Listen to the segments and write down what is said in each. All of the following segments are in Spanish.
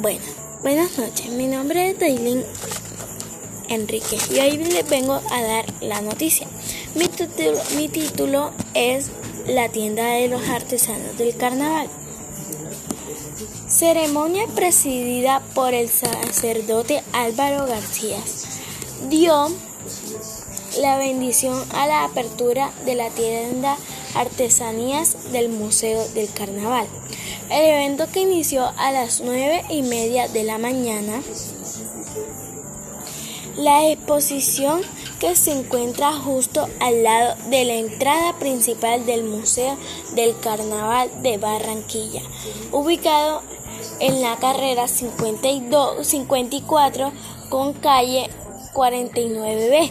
Bueno, buenas noches. Mi nombre es Dailin Enrique y hoy les vengo a dar la noticia. Mi título, mi título es La tienda de los artesanos del carnaval. Ceremonia presidida por el sacerdote Álvaro García dio la bendición a la apertura de la tienda Artesanías del Museo del Carnaval. El evento que inició a las nueve y media de la mañana, la exposición que se encuentra justo al lado de la entrada principal del Museo del Carnaval de Barranquilla, ubicado en la carrera 52, 54 con calle 49B.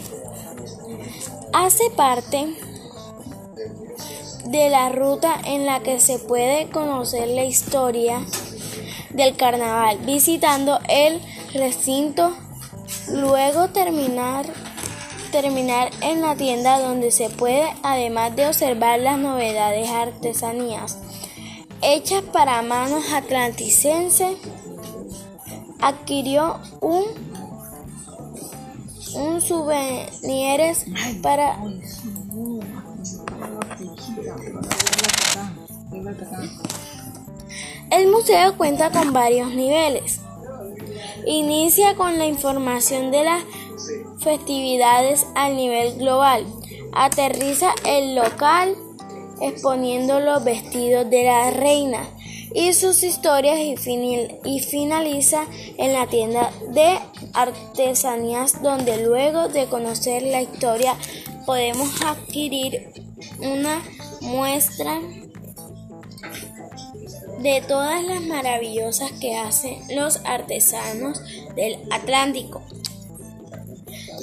Hace parte de la ruta en la que se puede conocer la historia del carnaval visitando el recinto, luego terminar terminar en la tienda donde se puede además de observar las novedades artesanías hechas para manos atlanticense adquirió un un para el museo cuenta con varios niveles. Inicia con la información de las festividades a nivel global. Aterriza el local exponiendo los vestidos de la reina y sus historias y, y, finaliza en la tienda de artesanías donde luego de conocer la historia podemos adquirir una muestra de todas las maravillosas que hacen los artesanos del Atlántico.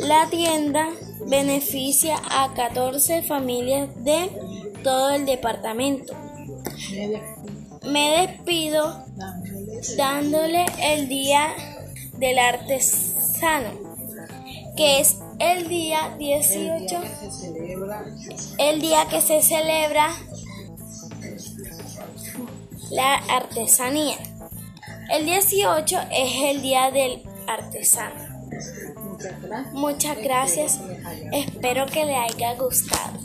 La tienda beneficia a 14 familias de todo el departamento. Me despido dándole el día del artesano, que es el día 18, el día que se celebra la artesanía. El 18 es el día del artesano. Muchas gracias. Espero que le haya gustado.